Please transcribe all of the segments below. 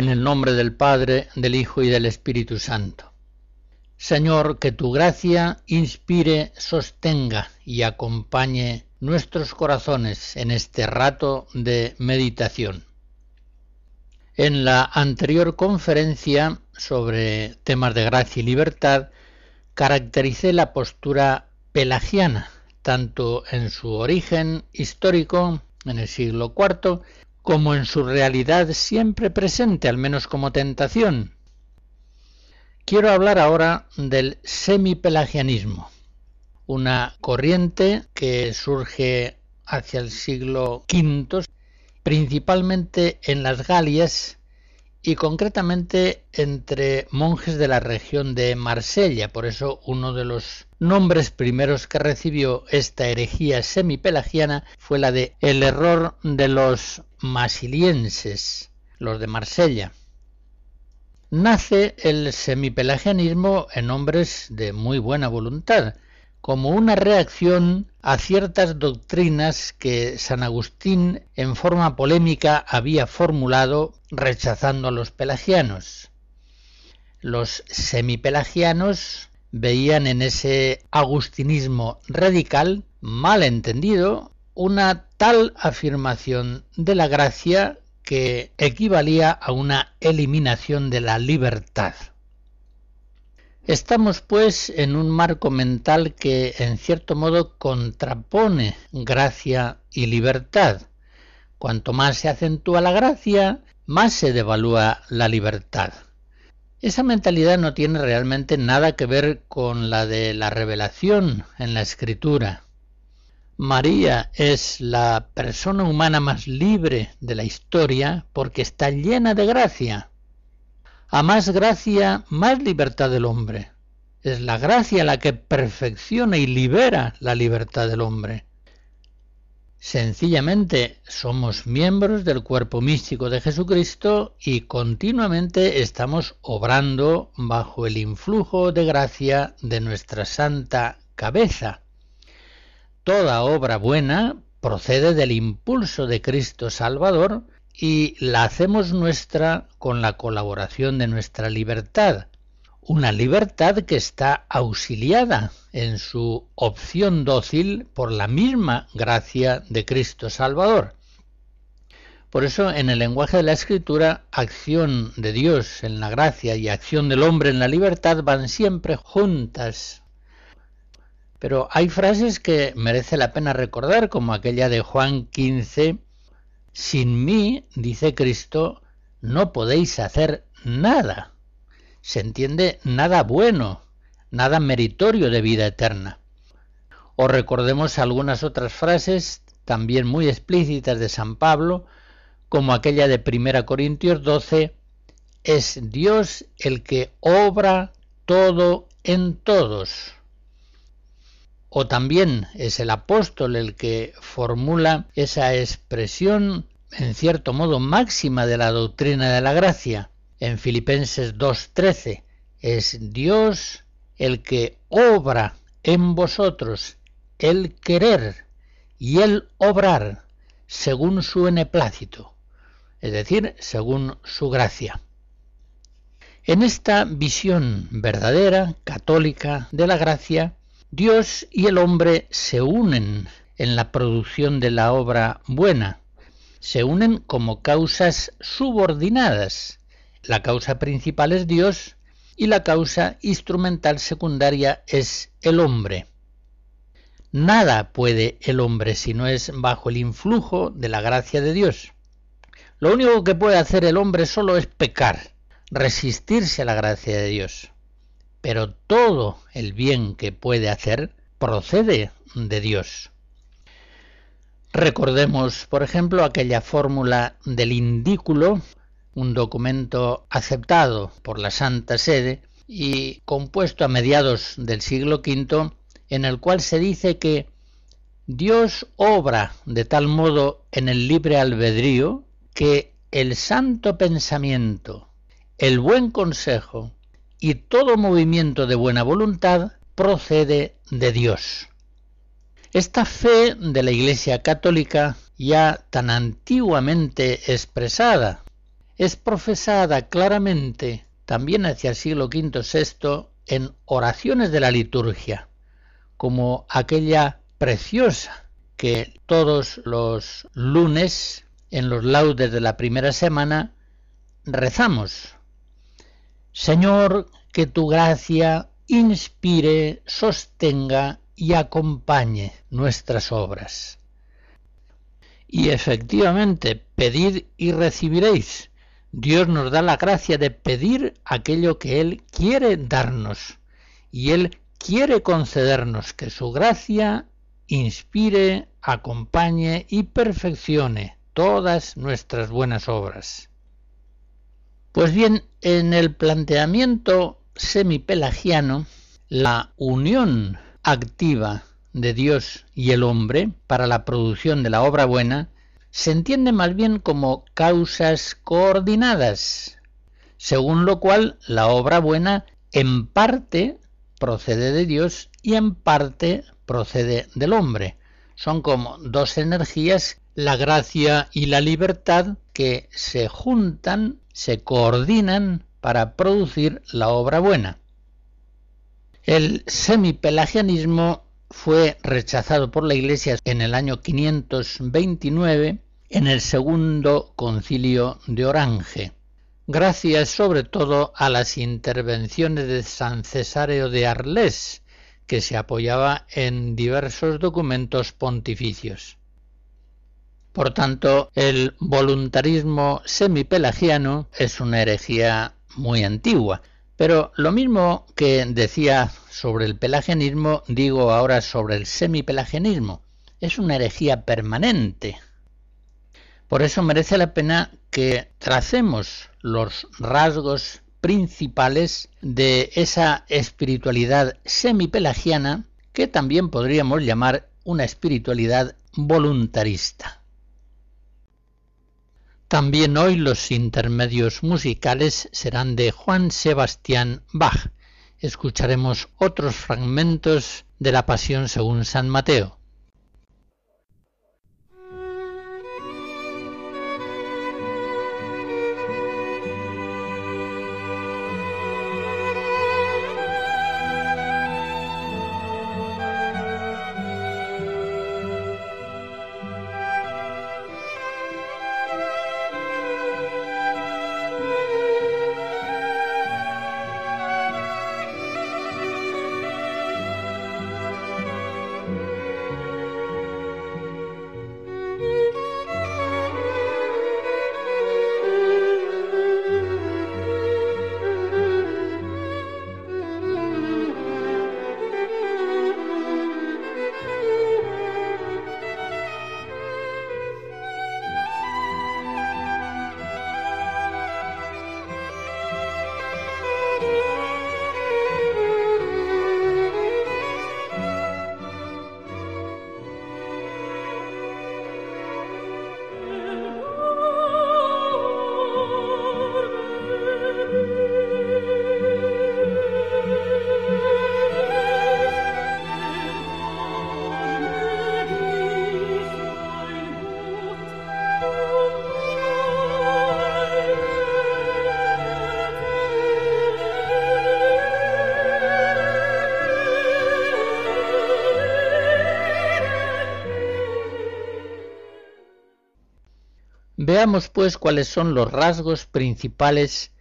En el nombre del Padre, del Hijo y del Espíritu Santo. Señor, que tu gracia inspire, sostenga y acompañe nuestros corazones en este rato de meditación. En la anterior conferencia sobre temas de gracia y libertad, caractericé la postura pelagiana, tanto en su origen histórico, en el siglo IV, como en su realidad siempre presente, al menos como tentación. Quiero hablar ahora del semipelagianismo, una corriente que surge hacia el siglo V, principalmente en las Galias y concretamente entre monjes de la región de Marsella. Por eso uno de los nombres primeros que recibió esta herejía semipelagiana fue la de el error de los masilienses, los de Marsella. Nace el semipelagianismo en hombres de muy buena voluntad, como una reacción a ciertas doctrinas que San Agustín en forma polémica había formulado rechazando a los pelagianos. Los semipelagianos veían en ese agustinismo radical, mal entendido, una tal afirmación de la gracia que equivalía a una eliminación de la libertad. Estamos, pues, en un marco mental que, en cierto modo, contrapone gracia y libertad. Cuanto más se acentúa la gracia, más se devalúa la libertad. Esa mentalidad no tiene realmente nada que ver con la de la revelación en la escritura. María es la persona humana más libre de la historia porque está llena de gracia. A más gracia, más libertad del hombre. Es la gracia la que perfecciona y libera la libertad del hombre. Sencillamente somos miembros del cuerpo místico de Jesucristo y continuamente estamos obrando bajo el influjo de gracia de nuestra santa cabeza. Toda obra buena procede del impulso de Cristo Salvador y la hacemos nuestra con la colaboración de nuestra libertad, una libertad que está auxiliada en su opción dócil por la misma gracia de Cristo Salvador. Por eso en el lenguaje de la escritura, acción de Dios en la gracia y acción del hombre en la libertad van siempre juntas. Pero hay frases que merece la pena recordar, como aquella de Juan 15, sin mí, dice Cristo, no podéis hacer nada. Se entiende nada bueno, nada meritorio de vida eterna. O recordemos algunas otras frases también muy explícitas de San Pablo, como aquella de 1 Corintios 12, es Dios el que obra todo en todos. O también es el apóstol el que formula esa expresión, en cierto modo máxima de la doctrina de la gracia. En Filipenses 2.13 es Dios el que obra en vosotros el querer y el obrar según su beneplácito, es decir, según su gracia. En esta visión verdadera, católica de la gracia, Dios y el hombre se unen en la producción de la obra buena, se unen como causas subordinadas. La causa principal es Dios y la causa instrumental secundaria es el hombre. Nada puede el hombre si no es bajo el influjo de la gracia de Dios. Lo único que puede hacer el hombre solo es pecar, resistirse a la gracia de Dios pero todo el bien que puede hacer procede de Dios. Recordemos, por ejemplo, aquella fórmula del indículo un documento aceptado por la Santa Sede y compuesto a mediados del siglo V, en el cual se dice que Dios obra de tal modo en el libre albedrío que el santo pensamiento, el buen consejo y todo movimiento de buena voluntad procede de Dios. Esta fe de la Iglesia Católica, ya tan antiguamente expresada, es profesada claramente también hacia el siglo V VI en oraciones de la liturgia, como aquella preciosa que todos los lunes en los laudes de la primera semana rezamos. Señor, que tu gracia inspire, sostenga y acompañe nuestras obras. Y efectivamente, pedid y recibiréis. Dios nos da la gracia de pedir aquello que Él quiere darnos. Y Él quiere concedernos que su gracia inspire, acompañe y perfeccione todas nuestras buenas obras. Pues bien, en el planteamiento semipelagiano, la unión activa de Dios y el hombre para la producción de la obra buena se entiende más bien como causas coordinadas, según lo cual la obra buena en parte procede de Dios y en parte procede del hombre. Son como dos energías, la gracia y la libertad, que se juntan, se coordinan para producir la obra buena. El semipelagianismo fue rechazado por la Iglesia en el año 529 en el segundo concilio de Orange, gracias sobre todo a las intervenciones de San Cesáreo de Arles, que se apoyaba en diversos documentos pontificios. Por tanto, el voluntarismo semipelagiano es una herejía muy antigua, pero lo mismo que decía sobre el pelagianismo, digo ahora sobre el semipelagianismo. Es una herejía permanente. Por eso merece la pena que tracemos los rasgos principales de esa espiritualidad semipelagiana que también podríamos llamar una espiritualidad voluntarista. También hoy los intermedios musicales serán de Juan Sebastián Bach. Escucharemos otros fragmentos de la Pasión según San Mateo. Veamos pues cuáles son los rasgos principales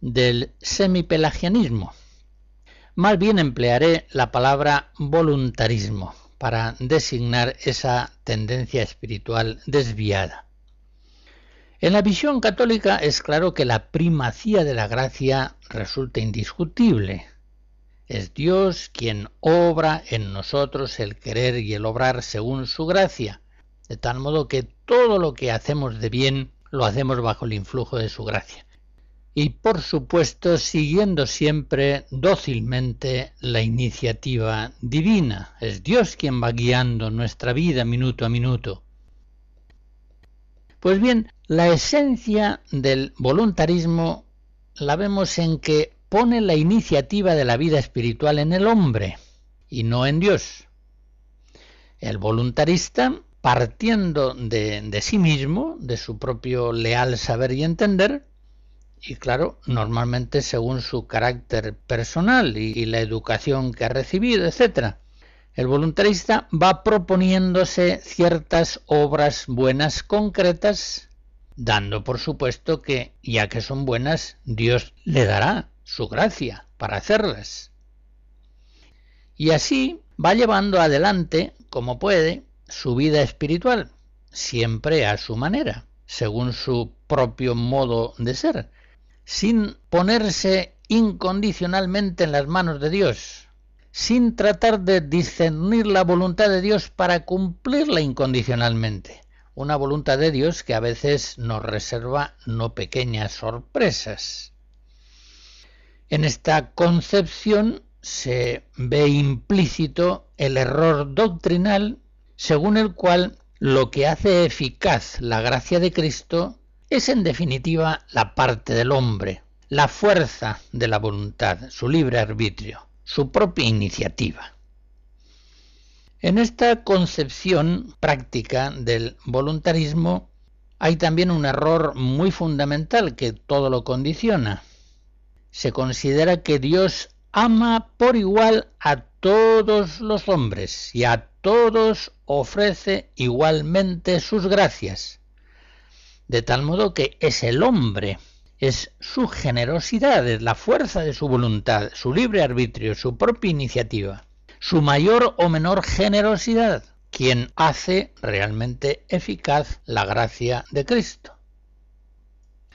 del semipelagianismo. Más bien emplearé la palabra voluntarismo para designar esa tendencia espiritual desviada. En la visión católica es claro que la primacía de la gracia resulta indiscutible. Es Dios quien obra en nosotros el querer y el obrar según su gracia, de tal modo que todo lo que hacemos de bien lo hacemos bajo el influjo de su gracia. Y por supuesto siguiendo siempre dócilmente la iniciativa divina. Es Dios quien va guiando nuestra vida minuto a minuto. Pues bien, la esencia del voluntarismo la vemos en que pone la iniciativa de la vida espiritual en el hombre y no en Dios. El voluntarista, partiendo de, sí mismo, de su propio leal saber y entender, y claro, normalmente según su carácter personal y, y la educación que ha recibido, etc. El voluntarista va proponiéndose ciertas obras buenas concretas, dando por supuesto que, ya que son buenas, Dios le dará su gracia para hacerlas. Y así va llevando adelante, como puede, su vida espiritual, siempre a su manera, según su propio modo de ser, sin ponerse incondicionalmente en las manos de Dios, sin tratar de discernir la voluntad de Dios para cumplirla incondicionalmente. Una voluntad de Dios que a veces nos reserva no pequeñas sorpresas. En esta concepción se ve implícito el error doctrinal según el cual lo que hace eficaz la gracia de Cristo es en definitiva la parte del hombre, la fuerza de la voluntad, su libre arbitrio su propia iniciativa. En esta concepción práctica del voluntarismo hay también un error muy fundamental que todo lo condiciona. Se considera que Dios ama por igual a todos los hombres y a todos ofrece igualmente sus gracias. De tal modo que es el hombre es su generosidad, es la fuerza de su voluntad, su libre arbitrio, su propia iniciativa, su mayor o menor generosidad, quien hace realmente eficaz la gracia de Cristo.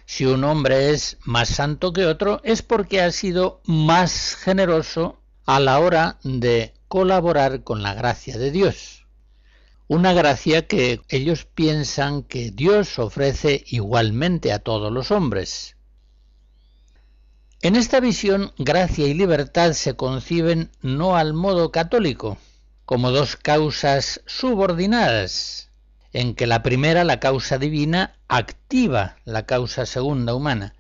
Si un hombre es más santo que otro es porque ha sido más generoso a la hora de colaborar con la gracia de Dios. Una gracia que ellos piensan que Dios ofrece igualmente a todos los hombres, en esta visión, gracia y libertad se conciben no al modo católico, como dos causas subordinadas, en que la primera, la causa divina, activa la causa segunda humana,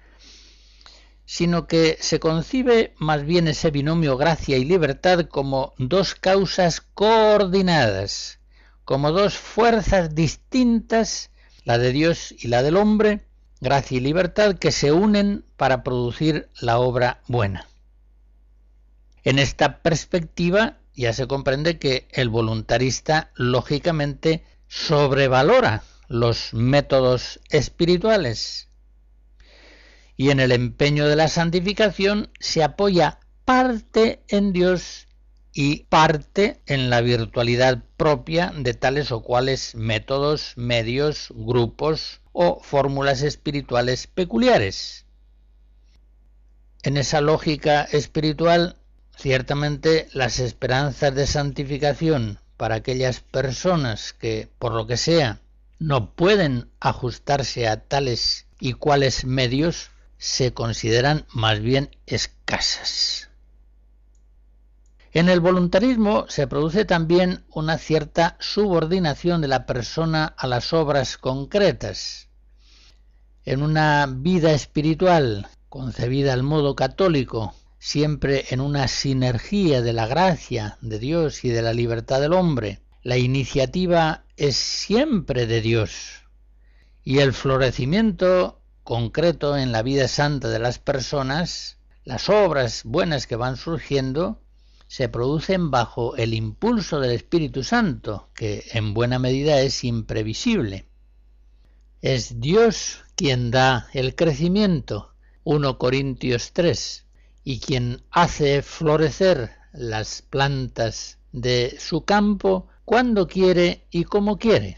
sino que se concibe más bien ese binomio gracia y libertad como dos causas coordinadas, como dos fuerzas distintas, la de Dios y la del hombre, gracia y libertad que se unen para producir la obra buena. En esta perspectiva ya se comprende que el voluntarista lógicamente sobrevalora los métodos espirituales y en el empeño de la santificación se apoya parte en Dios y parte en la virtualidad propia de tales o cuales métodos, medios, grupos o fórmulas espirituales peculiares. En esa lógica espiritual, ciertamente las esperanzas de santificación para aquellas personas que, por lo que sea, no pueden ajustarse a tales y cuales medios, se consideran más bien escasas. En el voluntarismo se produce también una cierta subordinación de la persona a las obras concretas, en una vida espiritual concebida al modo católico, siempre en una sinergia de la gracia de Dios y de la libertad del hombre, la iniciativa es siempre de Dios. Y el florecimiento concreto en la vida santa de las personas, las obras buenas que van surgiendo, se producen bajo el impulso del Espíritu Santo, que en buena medida es imprevisible. Es Dios quien da el crecimiento, 1 Corintios 3, y quien hace florecer las plantas de su campo cuando quiere y como quiere.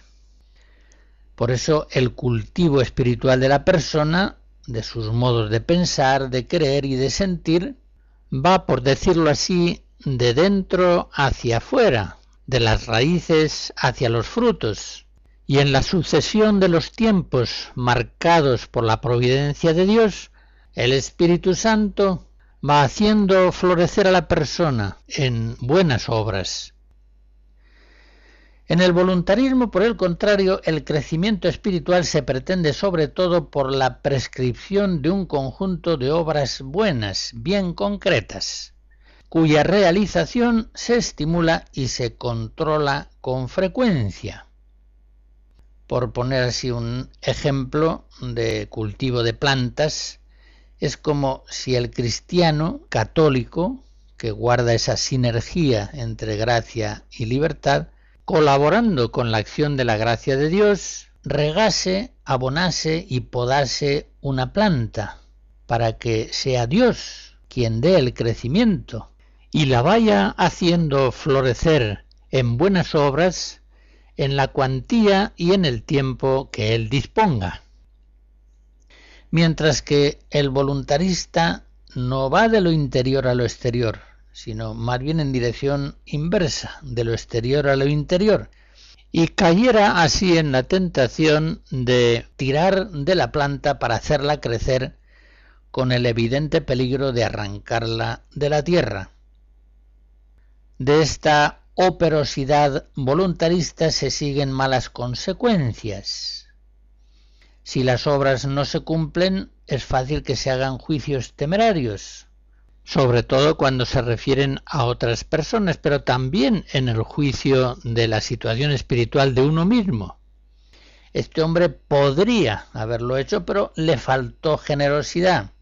Por eso el cultivo espiritual de la persona, de sus modos de pensar, de creer y de sentir, va, por decirlo así, de dentro hacia afuera, de las raíces hacia los frutos, Y en la sucesión de los tiempos marcados por la providencia de Dios, el Espíritu Santo va haciendo florecer a la persona en buenas obras. En el voluntarismo, por el contrario, el crecimiento espiritual se pretende sobre todo por la prescripción de un conjunto de obras buenas, bien concretas, cuya realización se estimula y se controla con frecuencia. Por poner así un ejemplo de cultivo de plantas, es como si el cristiano católico, que guarda esa sinergia entre gracia y libertad, colaborando con la acción de la gracia de Dios, regase, abonase y podase una planta, para que sea Dios quien dé el crecimiento y la vaya haciendo florecer en buenas obras en la cuantía y en el tiempo que Él disponga. Mientras que el voluntarista no va de lo interior a lo exterior, sino más bien en dirección inversa, de lo exterior a lo interior, y cayera así en la tentación de tirar de la planta para hacerla crecer con el evidente peligro de arrancarla de la tierra. De esta operosidad voluntarista se siguen malas consecuencias. Si las obras no se cumplen, es fácil que se hagan juicios temerarios, sobre todo cuando se refieren a otras personas, pero también en el juicio de la situación espiritual de uno mismo. Este hombre podría haberlo hecho, pero le faltó generosidad.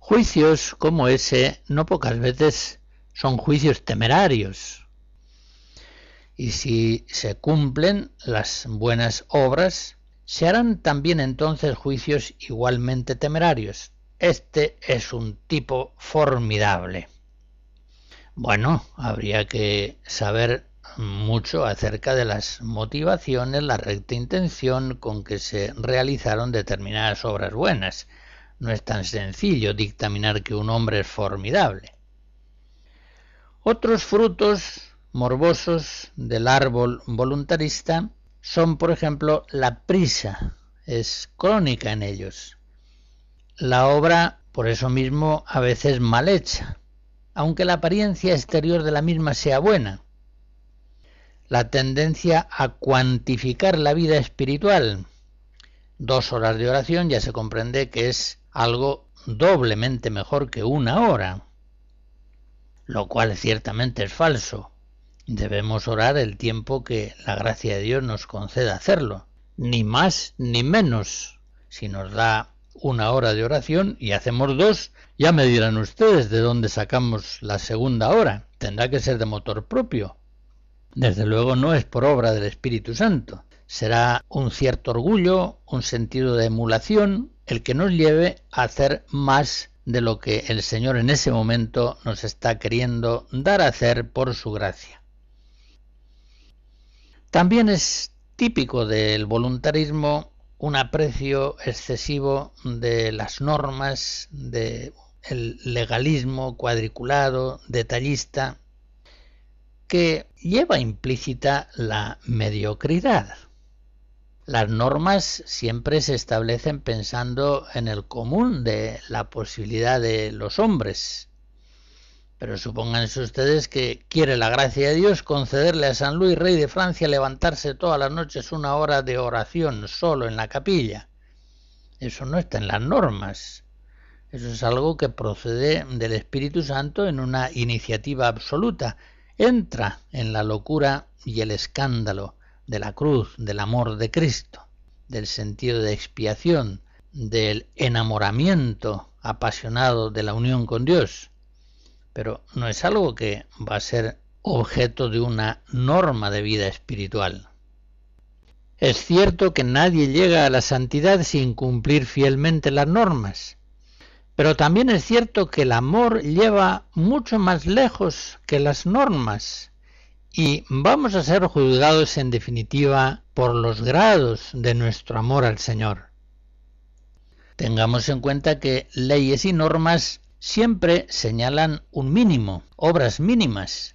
Juicios como ese no pocas veces son juicios temerarios. Y si se cumplen las buenas obras, se harán también entonces juicios igualmente temerarios. Este es un tipo formidable. Bueno, habría que saber mucho acerca de las motivaciones, la recta intención con que se realizaron determinadas obras buenas. No es tan sencillo dictaminar que un hombre es formidable. Otros frutos morbosos del árbol voluntarista son, por ejemplo, la prisa, es crónica en ellos la obra, por eso mismo, a veces mal hecha, aunque la apariencia exterior de la misma sea buena. La tendencia a cuantificar la vida espiritual. Dos horas de oración ya se comprende que es algo doblemente mejor que una hora, lo cual ciertamente es falso. Debemos orar el tiempo que la gracia de Dios nos conceda hacerlo, ni más ni menos. Si nos da una hora de oración y hacemos dos, ya me dirán ustedes de dónde sacamos la segunda hora. Tendrá que ser de motor propio. Desde luego no es por obra del Espíritu Santo. Será un cierto orgullo, un sentido de emulación, el que nos lleve a hacer más de lo que el Señor en ese momento nos está queriendo dar a hacer por su gracia. También es típico del voluntarismo un aprecio excesivo de las normas, del legalismo cuadriculado, detallista, que lleva implícita la mediocridad. Las normas siempre se establecen pensando en el común de la posibilidad de los hombres, pero supónganse ustedes que quiere la gracia de Dios concederle a San Luis, rey de Francia, levantarse todas las noches una hora de oración solo en la capilla. Eso no está en las normas. Eso es algo que procede del Espíritu Santo en una iniciativa absoluta. Entra en la locura y el escándalo de la cruz, del amor de Cristo, del sentido de expiación, del enamoramiento apasionado de la unión con Dios pero no es algo que va a ser objeto de una norma de vida espiritual. Es cierto que nadie llega a la santidad sin cumplir fielmente las normas, pero también es cierto que el amor lleva mucho más lejos que las normas y vamos a ser juzgados en definitiva por los grados de nuestro amor al Señor. Tengamos en cuenta que leyes y normas siempre señalan un mínimo, obras mínimas,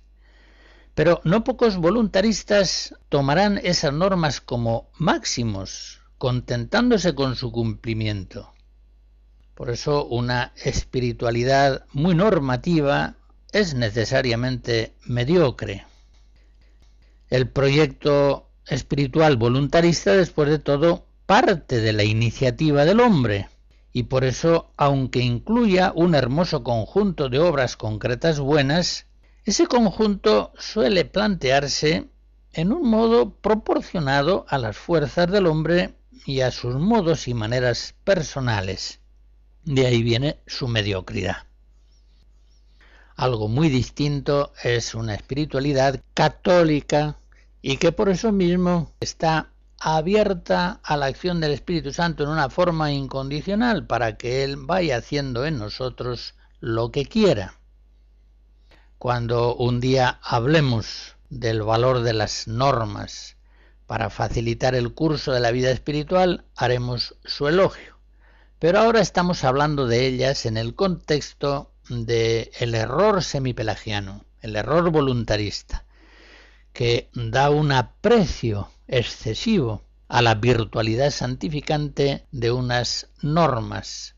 Pero no pocos voluntaristas tomarán esas normas como máximos, contentándose con su cumplimiento. Por eso una espiritualidad muy normativa es necesariamente mediocre. El proyecto espiritual voluntarista, después de todo, parte de la iniciativa del hombre, y por eso, aunque incluya un hermoso conjunto de obras concretas buenas, ese conjunto suele plantearse en un modo proporcionado a las fuerzas del hombre y a sus modos y maneras personales. De ahí viene su mediocridad. Algo muy distinto es una espiritualidad católica y que por eso mismo está abierta a la acción del Espíritu Santo en una forma incondicional para que Él vaya haciendo en nosotros lo que quiera cuando un día hablemos del valor de las normas para facilitar el curso de la vida espiritual, haremos su elogio. Pero ahora estamos hablando de ellas en el contexto del el error semipelagiano, el error voluntarista, que da un aprecio excesivo a la virtualidad santificante de unas normas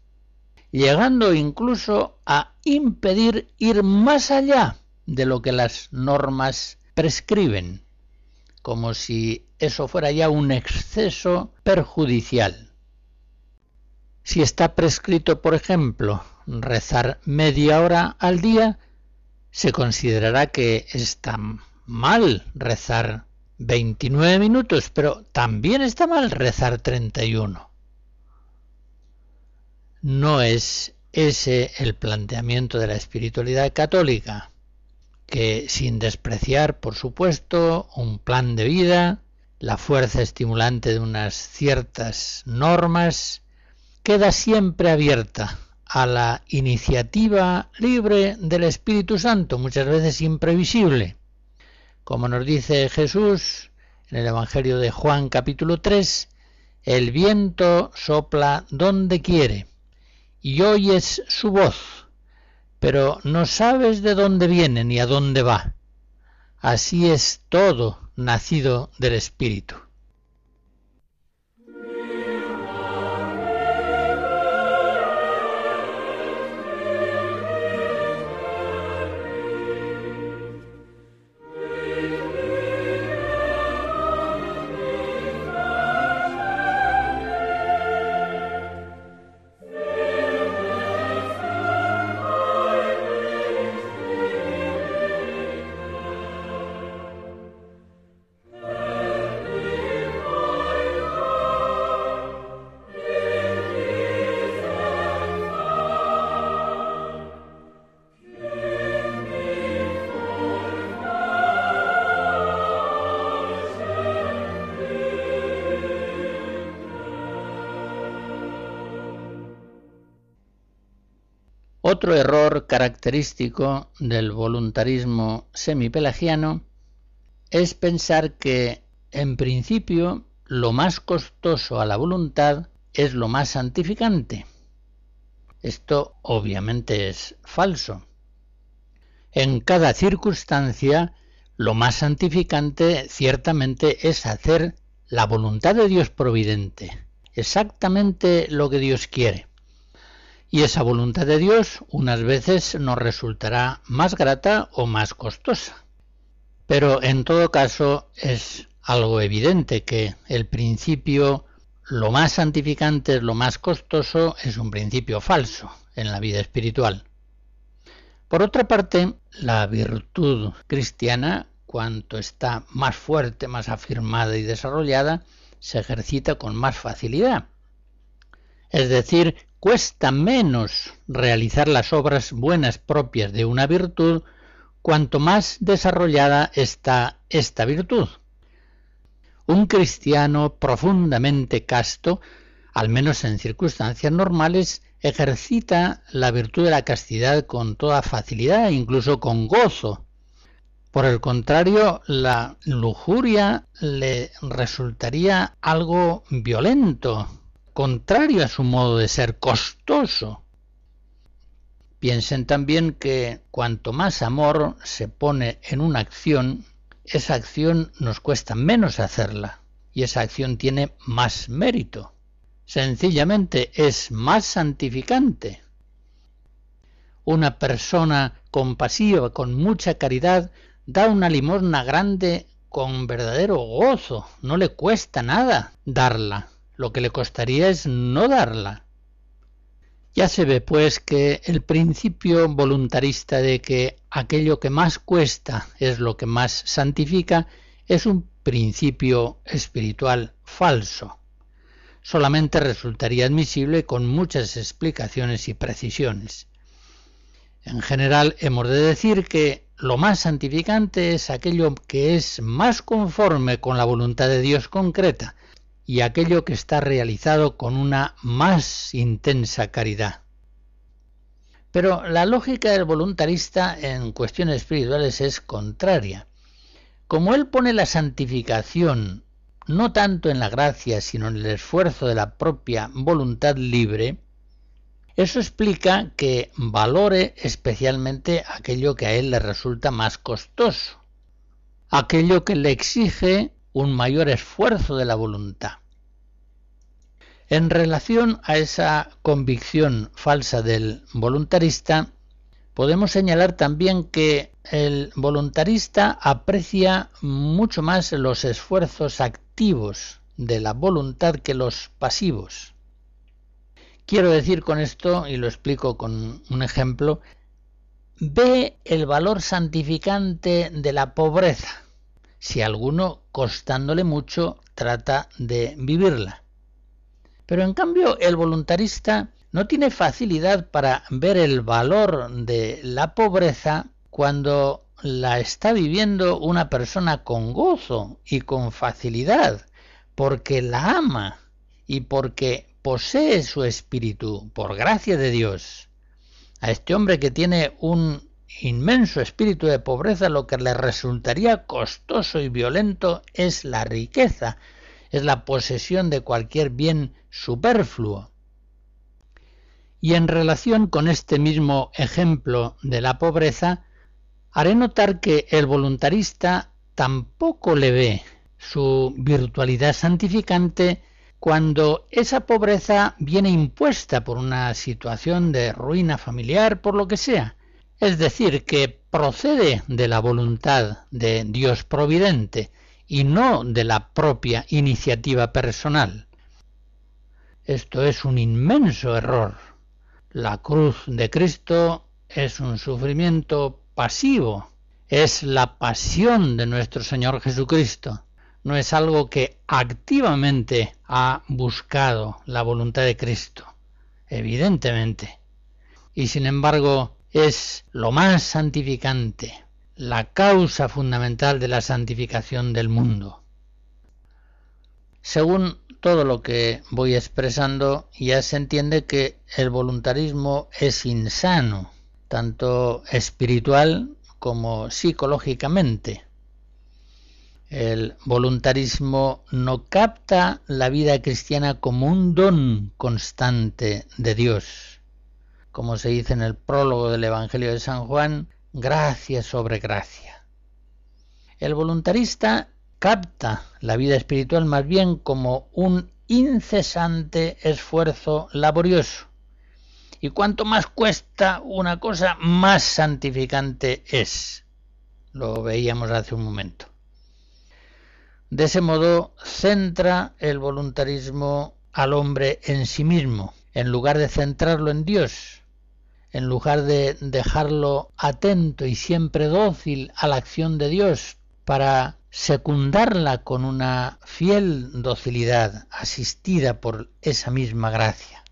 llegando incluso a impedir ir más allá de lo que las normas prescriben, como si eso fuera ya un exceso perjudicial. Si está prescrito, por ejemplo, rezar media hora al día, se considerará que está mal rezar 29 minutos, pero también está mal rezar 31. No es ese el planteamiento de la espiritualidad católica, que sin despreciar, por supuesto, un plan de vida, la fuerza estimulante de unas ciertas normas, queda siempre abierta a la iniciativa libre del Espíritu Santo, muchas veces imprevisible. Como nos dice Jesús en el Evangelio de Juan capítulo 3, el viento sopla donde quiere y oyes su voz, pero no sabes de dónde viene ni a dónde va. Así es todo nacido del Espíritu. Otro error característico del voluntarismo semipelagiano es pensar que, en principio, lo más costoso a la voluntad es lo más santificante. Esto obviamente es falso. En cada circunstancia, lo más santificante ciertamente es hacer la voluntad de Dios providente, exactamente lo que Dios quiere. Y esa voluntad de Dios unas veces nos resultará más grata o más costosa. Pero en todo caso es algo evidente que el principio lo más santificante, lo más costoso, es un principio falso en la vida espiritual. Por otra parte, la virtud cristiana, cuanto está más fuerte, más afirmada y desarrollada, se ejercita con más facilidad. Es decir, cuesta menos realizar las obras buenas propias de una virtud cuanto más desarrollada está esta virtud. Un cristiano profundamente casto, al menos en circunstancias normales, ejercita la virtud de la castidad con toda facilidad, incluso con gozo. Por el contrario, la lujuria le resultaría algo violento, contrario a su modo de ser, costoso. Piensen también que cuanto más amor se pone en una acción, esa acción nos cuesta menos hacerla y esa acción tiene más mérito. Sencillamente es más santificante. Una persona compasiva, con mucha caridad, da una limosna grande con verdadero gozo. No le cuesta nada darla. Lo que le costaría es no darla. Ya se ve pues que el principio voluntarista de que aquello que más cuesta es lo que más santifica es un principio espiritual falso. Solamente resultaría admisible con muchas explicaciones y precisiones. En general hemos de decir que lo más santificante es aquello que es más conforme con la voluntad de Dios concreta, y aquello que está realizado con una más intensa caridad. Pero la lógica del voluntarista en cuestiones espirituales es contraria. Como él pone la santificación no tanto en la gracia, sino en el esfuerzo de la propia voluntad libre, eso explica que valore especialmente aquello que a él le resulta más costoso, aquello que le exige un mayor esfuerzo de la voluntad. En relación a esa convicción falsa del voluntarista, podemos señalar también que el voluntarista aprecia mucho más los esfuerzos activos de la voluntad que los pasivos. Quiero decir con esto, y lo explico con un ejemplo, ve el valor santificante de la pobreza, si alguno, costándole mucho, trata de vivirla. Pero en cambio el voluntarista no tiene facilidad para ver el valor de la pobreza cuando la está viviendo una persona con gozo y con facilidad, porque la ama y porque posee su espíritu, por gracia de Dios. A este hombre que tiene un inmenso espíritu de pobreza, lo que le resultaría costoso y violento es la riqueza, es la posesión de cualquier bien superfluo. Y en relación con este mismo ejemplo de la pobreza, haré notar que el voluntarista tampoco le ve su virtualidad santificante cuando esa pobreza viene impuesta por una situación de ruina familiar, por lo que sea. Es decir, que procede de la voluntad de Dios providente, y no de la propia iniciativa personal. Esto es un inmenso error. La cruz de Cristo es un sufrimiento pasivo, es la pasión de nuestro Señor Jesucristo, no es algo que activamente ha buscado la voluntad de Cristo, evidentemente. Y sin embargo es lo más santificante, la causa fundamental de la santificación del mundo. Según todo lo que voy expresando, ya se entiende que el voluntarismo es insano, tanto espiritual como psicológicamente. El voluntarismo no capta la vida cristiana como un don constante de Dios. Como se dice en el prólogo del Evangelio de San Juan, gracia sobre gracia. El voluntarista capta la vida espiritual más bien como un incesante esfuerzo laborioso. Y cuanto más cuesta una cosa, más santificante es. Lo veíamos hace un momento. De ese modo centra el voluntarismo al hombre en sí mismo, en lugar de centrarlo en Dios, en lugar de dejarlo atento y siempre dócil a la acción de Dios para secundarla con una fiel docilidad asistida por esa misma gracia.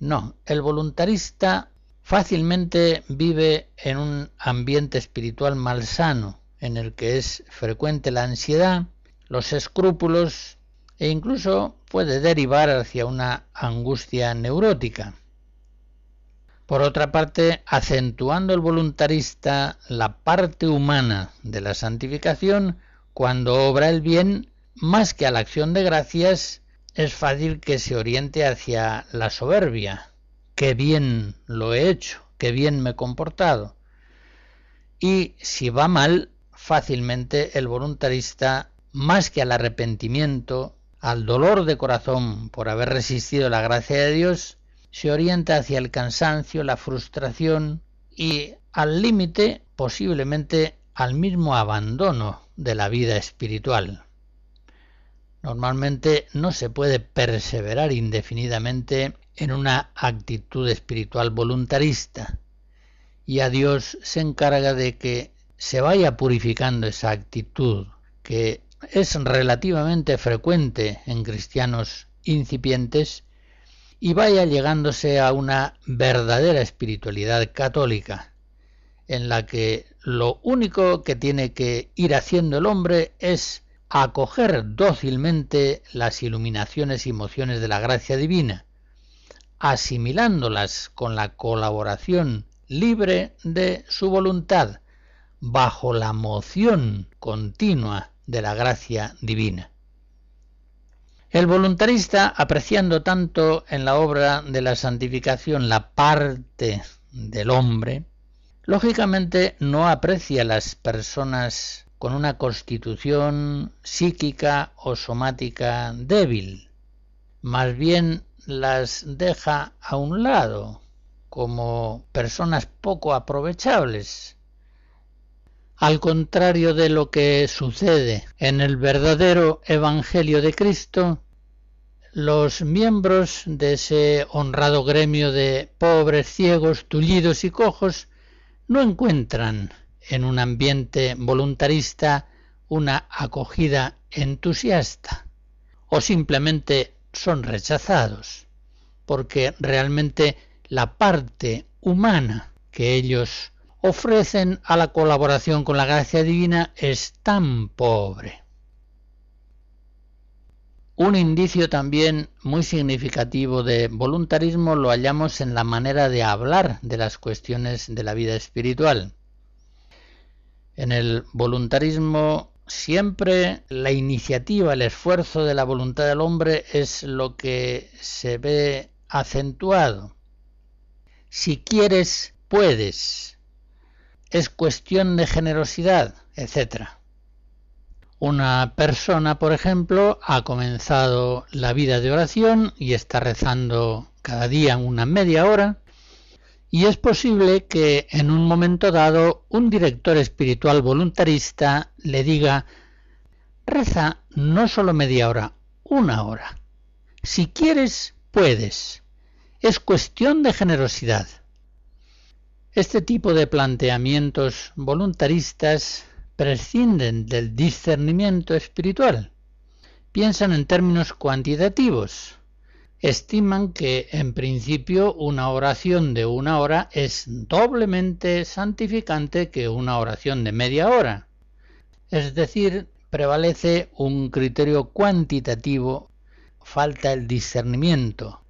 No, el voluntarista fácilmente vive en un ambiente espiritual malsano, en el que es frecuente la ansiedad, los escrúpulos e incluso puede derivar hacia una angustia neurótica. Por otra parte, acentuando el voluntarista la parte humana de la santificación, cuando obra el bien, más que a la acción de gracias, es fácil que se oriente hacia la soberbia, qué bien lo he hecho, qué bien me he comportado. Y si va mal, fácilmente el voluntarista, más que al arrepentimiento, al dolor de corazón por haber resistido la gracia de Dios, se orienta hacia el cansancio, la frustración y al límite posiblemente al mismo abandono de la vida espiritual. Normalmente no se puede perseverar indefinidamente en una actitud espiritual voluntarista y a Dios se encarga de que se vaya purificando esa actitud que es relativamente frecuente en cristianos incipientes y vaya llegándose a una verdadera espiritualidad católica, en la que lo único que tiene que ir haciendo el hombre es acoger dócilmente las iluminaciones y emociones de la gracia divina, asimilándolas con la colaboración libre de su voluntad, bajo la moción continua de la gracia divina. El voluntarista, apreciando tanto en la obra de la santificación la parte del hombre, lógicamente no aprecia las personas con una constitución psíquica o somática débil, más bien las deja a un lado como personas poco aprovechables, al contrario de lo que sucede en el verdadero Evangelio de Cristo, los miembros de ese honrado gremio de pobres, ciegos, tullidos y cojos no encuentran en un ambiente voluntarista una acogida entusiasta o simplemente son rechazados porque realmente la parte humana que ellos ofrecen a la colaboración con la gracia divina es tan pobre. Un indicio también muy significativo de voluntarismo lo hallamos en la manera de hablar de las cuestiones de la vida espiritual. En el voluntarismo siempre la iniciativa, el esfuerzo de la voluntad del hombre es lo que se ve acentuado. Si quieres, puedes es cuestión de generosidad, etc. Una persona, por ejemplo, ha comenzado la vida de oración y está rezando cada día una media hora, y es posible que en un momento dado un director espiritual voluntarista le diga, reza no solo media hora, una hora. Si quieres, puedes. Es cuestión de generosidad. Este tipo de planteamientos voluntaristas prescinden del discernimiento espiritual. Piensan en términos cuantitativos. Estiman que en principio una oración de una hora es doblemente santificante que una oración de media hora. Es decir, prevalece un criterio cuantitativo, falta el discernimiento.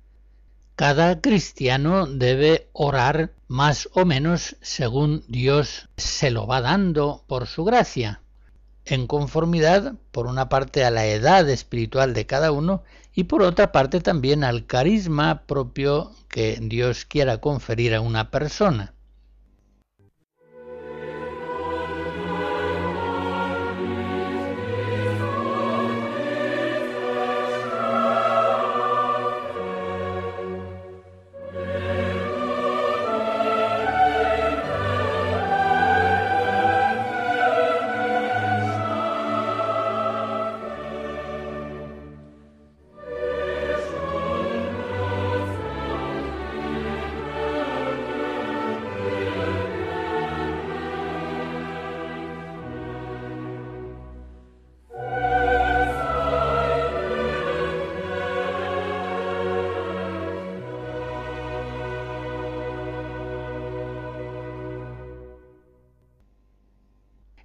Cada cristiano debe orar más o menos según Dios se lo va dando por su gracia, en conformidad por una parte a la edad espiritual de cada uno y por otra parte también al carisma propio que Dios quiera conferir a una persona.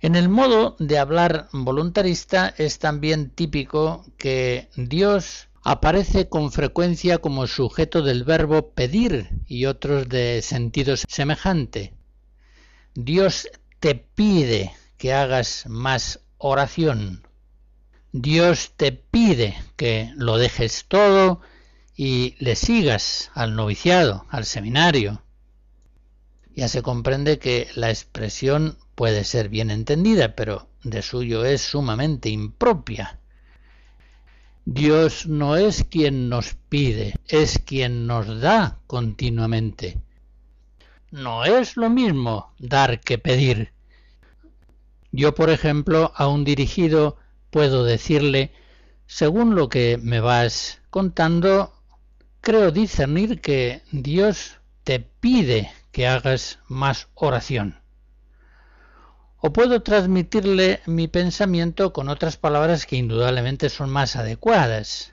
En el modo de hablar voluntarista es también típico que Dios aparece con frecuencia como sujeto del verbo pedir y otros de sentido semejante. Dios te pide que hagas más oración. Dios te pide que lo dejes todo y le sigas al noviciado, al seminario, ya se comprende que la expresión puede ser bien entendida, pero de suyo es sumamente impropia. Dios no es quien nos pide, es quien nos da continuamente. No es lo mismo dar que pedir. Yo, por ejemplo, a un dirigido puedo decirle, según lo que me vas contando, creo discernir que Dios te pide que hagas más oración. O puedo transmitirle mi pensamiento con otras palabras que indudablemente son más adecuadas.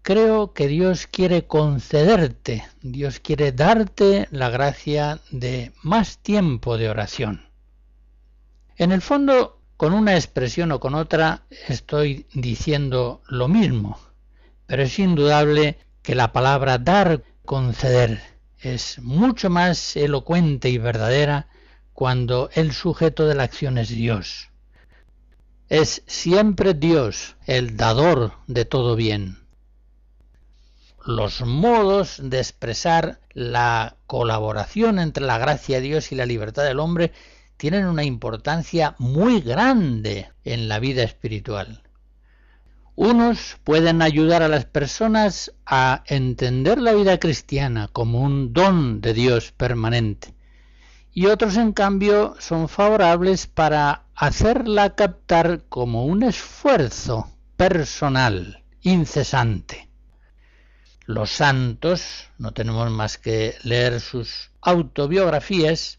Creo que Dios quiere concederte, Dios quiere darte la gracia de más tiempo de oración. En el fondo, con una expresión o con otra, estoy diciendo lo mismo, pero es indudable que la palabra dar, conceder, es mucho más elocuente y verdadera cuando el sujeto de la acción es Dios. Es siempre Dios el dador de todo bien. Los modos de expresar la colaboración entre la gracia de Dios y la libertad del hombre tienen una importancia muy grande en la vida espiritual. Unos pueden ayudar a las personas a entender la vida cristiana como un don de Dios permanente y otros en cambio son favorables para hacerla captar como un esfuerzo personal, incesante. Los santos, no tenemos más que leer sus autobiografías,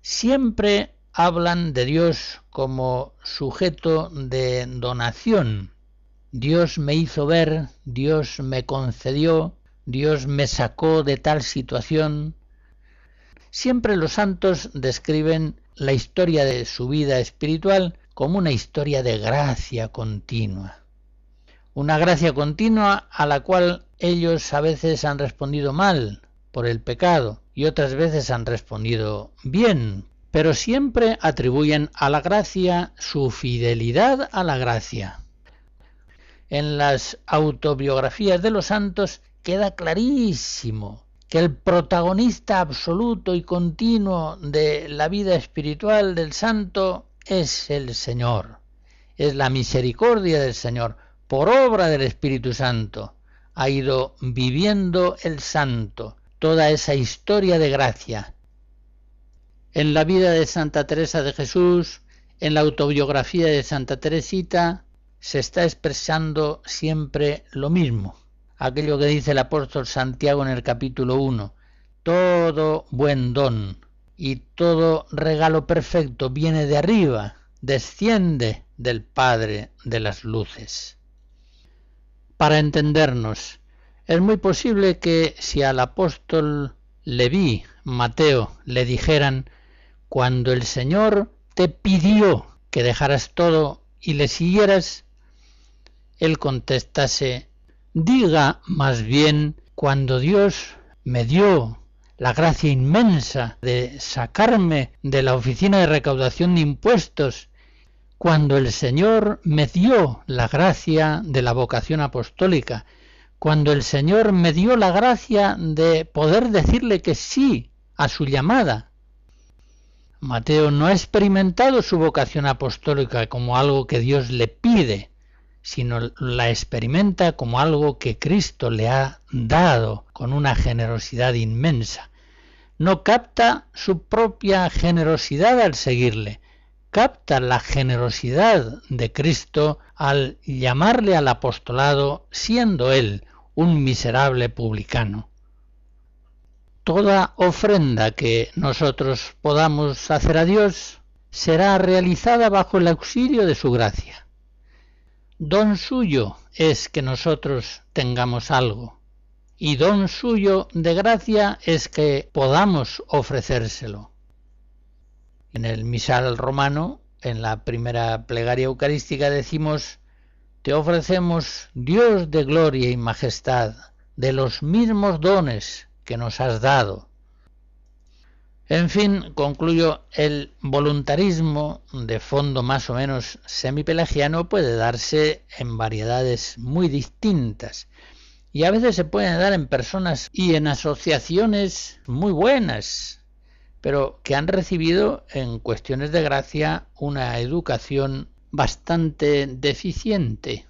siempre hablan de Dios como sujeto de donación, Dios me hizo ver, Dios me concedió, Dios me sacó de tal situación. Siempre los santos describen la historia de su vida espiritual como una historia de gracia continua. Una gracia continua a la cual ellos a veces han respondido mal por el pecado y otras veces han respondido bien, pero siempre atribuyen a la gracia su fidelidad a la gracia en las autobiografías de los santos queda clarísimo que el protagonista absoluto y continuo de la vida espiritual del santo es el Señor, es la misericordia del Señor, por obra del Espíritu Santo. Ha ido viviendo el santo toda esa historia de gracia. En la vida de Santa Teresa de Jesús, en la autobiografía de Santa Teresita, se está expresando siempre lo mismo. Aquello que dice el apóstol Santiago en el capítulo 1. Todo buen don y todo regalo perfecto viene de arriba, desciende del Padre de las Luces. Para entendernos, es muy posible que si al apóstol Leví, Mateo, le dijeran, cuando el Señor te pidió que dejaras todo y le siguieras, él contestase, diga más bien, cuando Dios me dio la gracia inmensa de sacarme de la oficina de recaudación de impuestos, cuando el Señor me dio la gracia de la vocación apostólica, cuando el Señor me dio la gracia de poder decirle que sí a su llamada. Mateo no ha experimentado su vocación apostólica como algo que Dios le pide, sino la experimenta como algo que Cristo le ha dado con una generosidad inmensa. No capta su propia generosidad al seguirle, capta la generosidad de Cristo al llamarle al apostolado siendo él un miserable publicano. Toda ofrenda que nosotros podamos hacer a Dios será realizada bajo el auxilio de su gracia Don suyo es que nosotros tengamos algo, y don suyo de gracia es que podamos ofrecérselo. En el misal romano, en la primera plegaria eucarística, decimos, Te ofrecemos, Dios de gloria y majestad, de los mismos dones que nos has dado, en fin, concluyo, el voluntarismo de fondo más o menos semipelagiano puede darse en variedades muy distintas. y a veces se pueden dar en personas y en asociaciones muy buenas, pero que han recibido en cuestiones de gracia una educación bastante deficiente.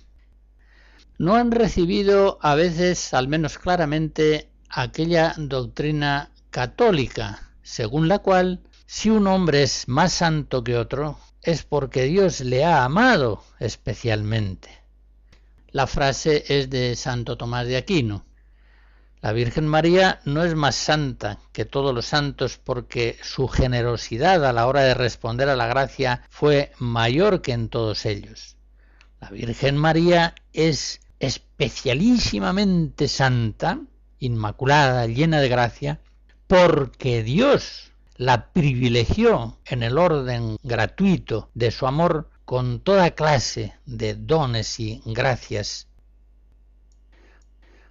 No han recibido a veces, al menos claramente, aquella doctrina católica, según la cual si un hombre es más santo que otro, es porque Dios le ha amado especialmente. La frase es de Santo Tomás de Aquino. La Virgen María no es más santa que todos los santos porque su generosidad a la hora de responder a la gracia fue mayor que en todos ellos. La Virgen María es especialísimamente santa, inmaculada, llena de gracia, porque Dios la privilegió en el orden gratuito de su amor con toda clase de dones y gracias.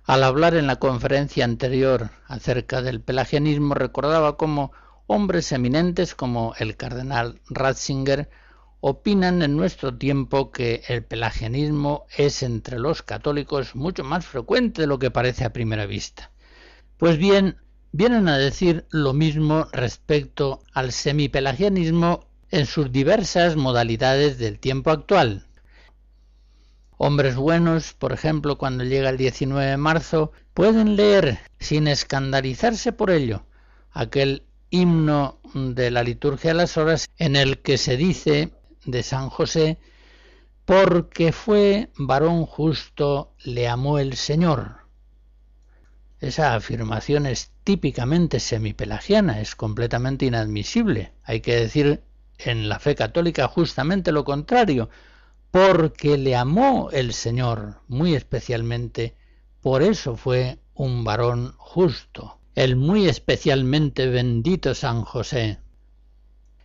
Al hablar en la conferencia anterior acerca del pelagianismo recordaba cómo hombres eminentes como el cardenal Ratzinger opinan en nuestro tiempo que el pelagianismo es entre los católicos mucho más frecuente de lo que parece a primera vista. Pues bien, vienen a decir lo mismo respecto al semipelagianismo en sus diversas modalidades del tiempo actual. Hombres buenos, por ejemplo, cuando llega el 19 de marzo, pueden leer, sin escandalizarse por ello, aquel himno de la liturgia de las horas en el que se dice de San José, porque fue varón justo, le amó el Señor. Esa afirmación es típicamente semipelagiana, es completamente inadmisible. Hay que decir en la fe católica justamente lo contrario, porque le amó el Señor muy especialmente, por eso fue un varón justo, el muy especialmente bendito San José.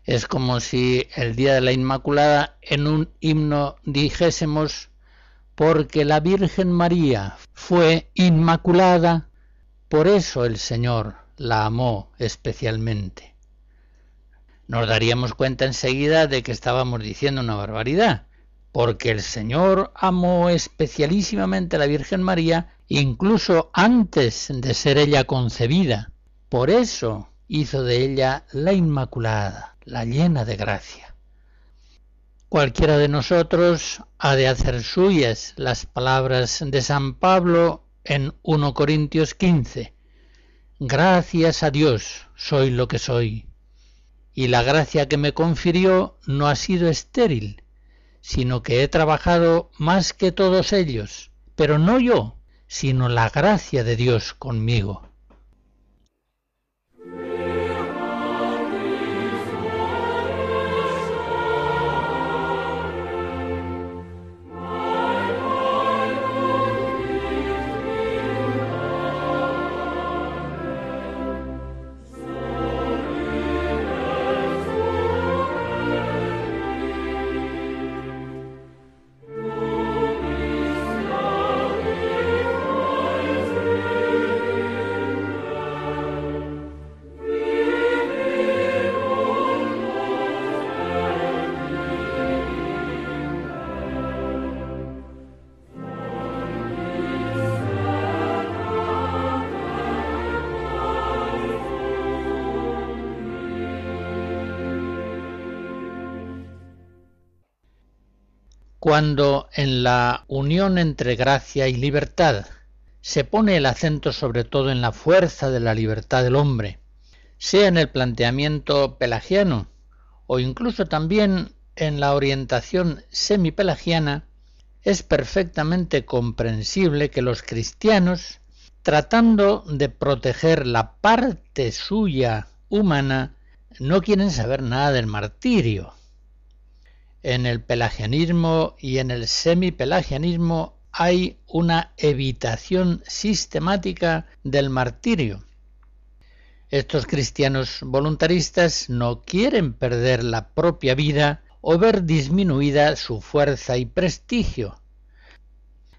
Es como si el día de la Inmaculada en un himno dijésemos, porque la Virgen María fue inmaculada, por eso el Señor la amó especialmente. Nos daríamos cuenta enseguida de que estábamos diciendo una barbaridad, porque el Señor amó especialísimamente a la Virgen María incluso antes de ser ella concebida. Por eso hizo de ella la Inmaculada la llena de gracia. Cualquiera de nosotros ha de hacer suyas las palabras de San Pablo en 1 Corintios 15. Gracias a Dios soy lo que soy. Y la gracia que me confirió no ha sido estéril, sino que he trabajado más que todos ellos, pero no yo, sino la gracia de Dios conmigo. Cuando en la unión entre gracia y libertad se pone el acento sobre todo en la fuerza de la libertad del hombre, sea en el planteamiento pelagiano o incluso también en la orientación semipelagiana, es perfectamente comprensible que los cristianos, tratando de proteger la parte suya humana, no quieren saber nada del martirio, en el pelagianismo y en el semipelagianismo hay una evitación sistemática del martirio. Estos cristianos voluntaristas no quieren perder la propia vida o ver disminuida su fuerza y prestigio.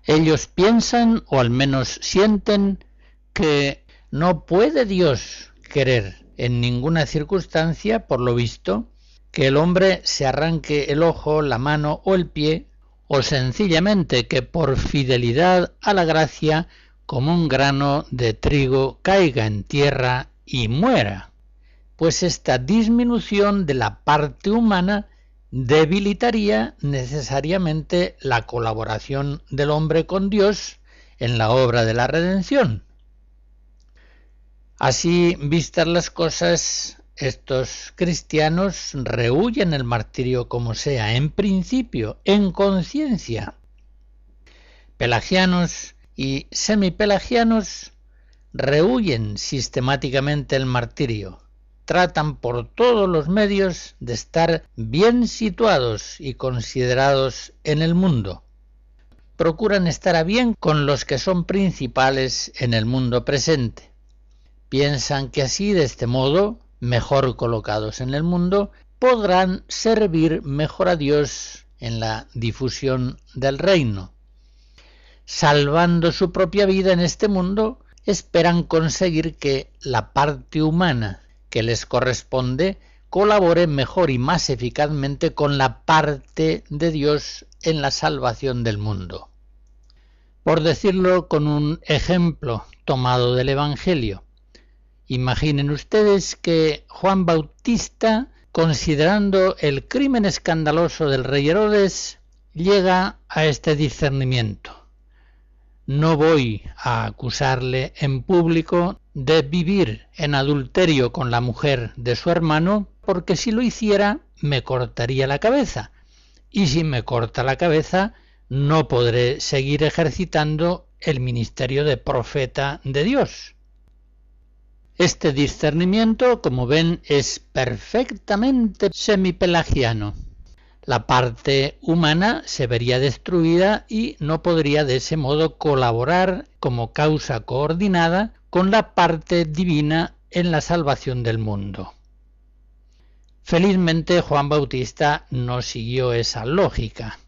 Ellos piensan, o al menos sienten, que no puede Dios querer en ninguna circunstancia, por lo visto, que el hombre se arranque el ojo, la mano o el pie, o sencillamente que por fidelidad a la gracia como un grano de trigo caiga en tierra y muera, pues esta disminución de la parte humana debilitaría necesariamente la colaboración del hombre con Dios en la obra de la redención. Así vistas las cosas, estos cristianos rehuyen el martirio como sea, en principio, en conciencia. Pelagianos y semipelagianos rehuyen sistemáticamente el martirio, tratan por todos los medios de estar bien situados y considerados en el mundo. Procuran estar a bien con los que son principales en el mundo presente. Piensan que así, de este modo, mejor colocados en el mundo, podrán servir mejor a Dios en la difusión del reino salvando su propia vida en este mundo, esperan conseguir que la parte humana que les corresponde colabore mejor y más eficazmente con la parte de Dios en la salvación del mundo. Por decirlo con un ejemplo tomado del Evangelio, imaginen ustedes que Juan Bautista, considerando el crimen escandaloso del rey Herodes, llega a este discernimiento no voy a acusarle en público de vivir en adulterio con la mujer de su hermano, porque si lo hiciera me cortaría la cabeza. Y si me corta la cabeza, no podré seguir ejercitando el ministerio de profeta de Dios. Este discernimiento, como ven, es perfectamente semipelagiano la parte humana se vería destruida y no podría de ese modo colaborar como causa coordinada con la parte divina en la salvación del mundo. Felizmente Juan Bautista no siguió esa lógica,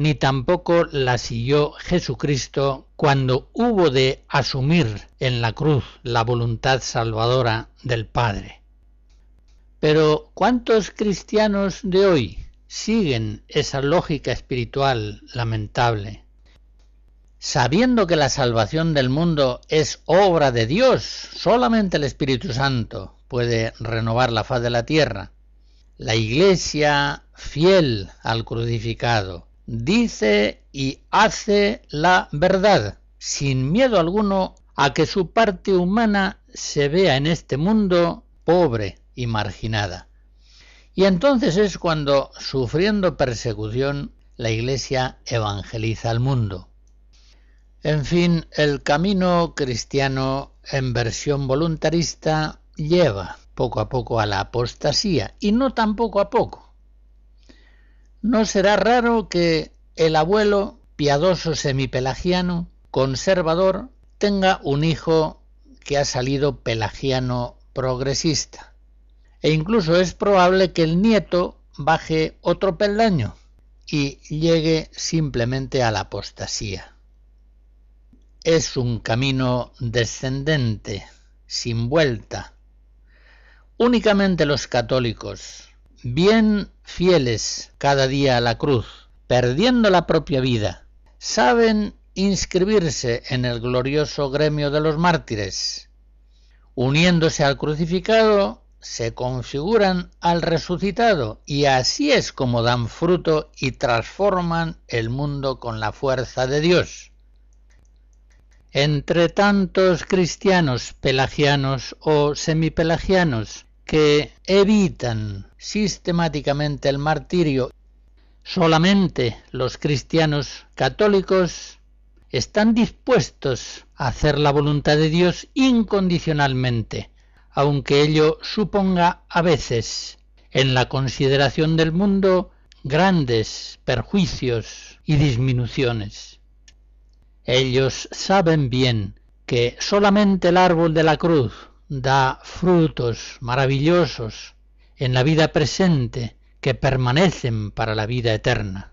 ni tampoco la siguió Jesucristo cuando hubo de asumir en la cruz la voluntad salvadora del Padre. Pero ¿cuántos cristianos de hoy siguen esa lógica espiritual lamentable, sabiendo que la salvación del mundo es obra de Dios, solamente el Espíritu Santo puede renovar la faz de la tierra. La Iglesia, fiel al crucificado, dice y hace la verdad, sin miedo alguno a que su parte humana se vea en este mundo pobre y marginada. Y entonces es cuando, sufriendo persecución, la Iglesia evangeliza al mundo. En fin, el camino cristiano en versión voluntarista lleva poco a poco a la apostasía, y no tan poco a poco. No será raro que el abuelo, piadoso semipelagiano, conservador, tenga un hijo que ha salido pelagiano progresista e incluso es probable que el nieto baje otro peldaño y llegue simplemente a la apostasía. Es un camino descendente, sin vuelta. Únicamente los católicos, bien fieles cada día a la cruz, perdiendo la propia vida, saben inscribirse en el glorioso gremio de los mártires, uniéndose al crucificado se configuran al resucitado y así es como dan fruto y transforman el mundo con la fuerza de Dios. Entre tantos cristianos pelagianos o semipelagianos que evitan sistemáticamente el martirio, solamente los cristianos católicos están dispuestos a hacer la voluntad de Dios incondicionalmente, aunque ello suponga a veces en la consideración del mundo grandes perjuicios y disminuciones. Ellos saben bien que solamente el árbol de la cruz da frutos maravillosos en la vida presente que permanecen para la vida eterna.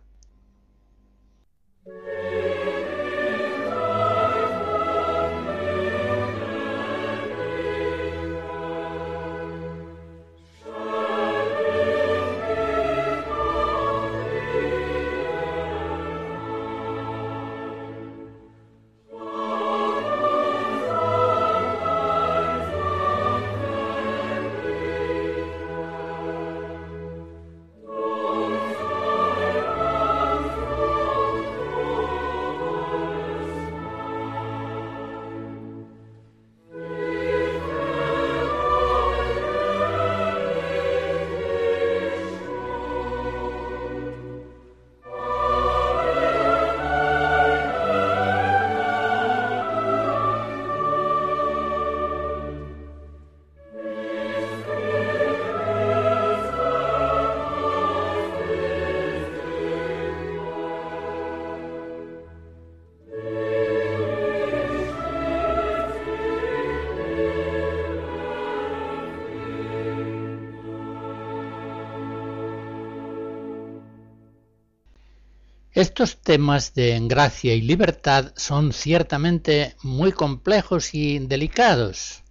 Estos temas de gracia y libertad son ciertamente muy complejos y delicados.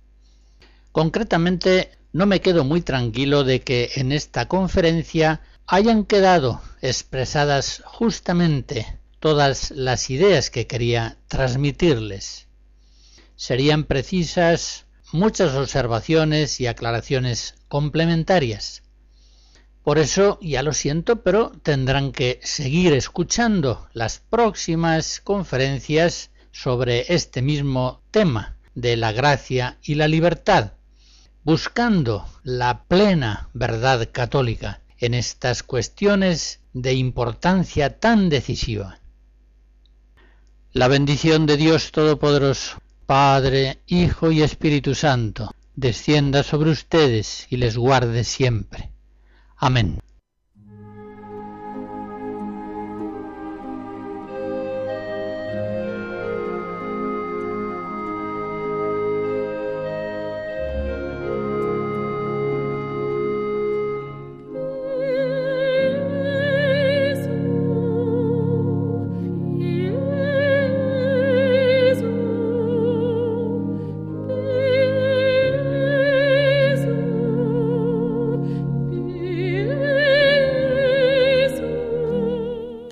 Concretamente, no me quedo muy tranquilo de que en esta conferencia hayan quedado expresadas justamente todas las ideas que quería transmitirles. Serían precisas muchas observaciones y aclaraciones complementarias. Por eso, ya lo siento, pero tendrán que seguir escuchando las próximas conferencias sobre este mismo tema de la gracia y la libertad, buscando la plena verdad católica en estas cuestiones de importancia tan decisiva. La bendición de Dios Todopoderoso, Padre, Hijo y Espíritu Santo, descienda sobre ustedes y les guarde siempre. Amen.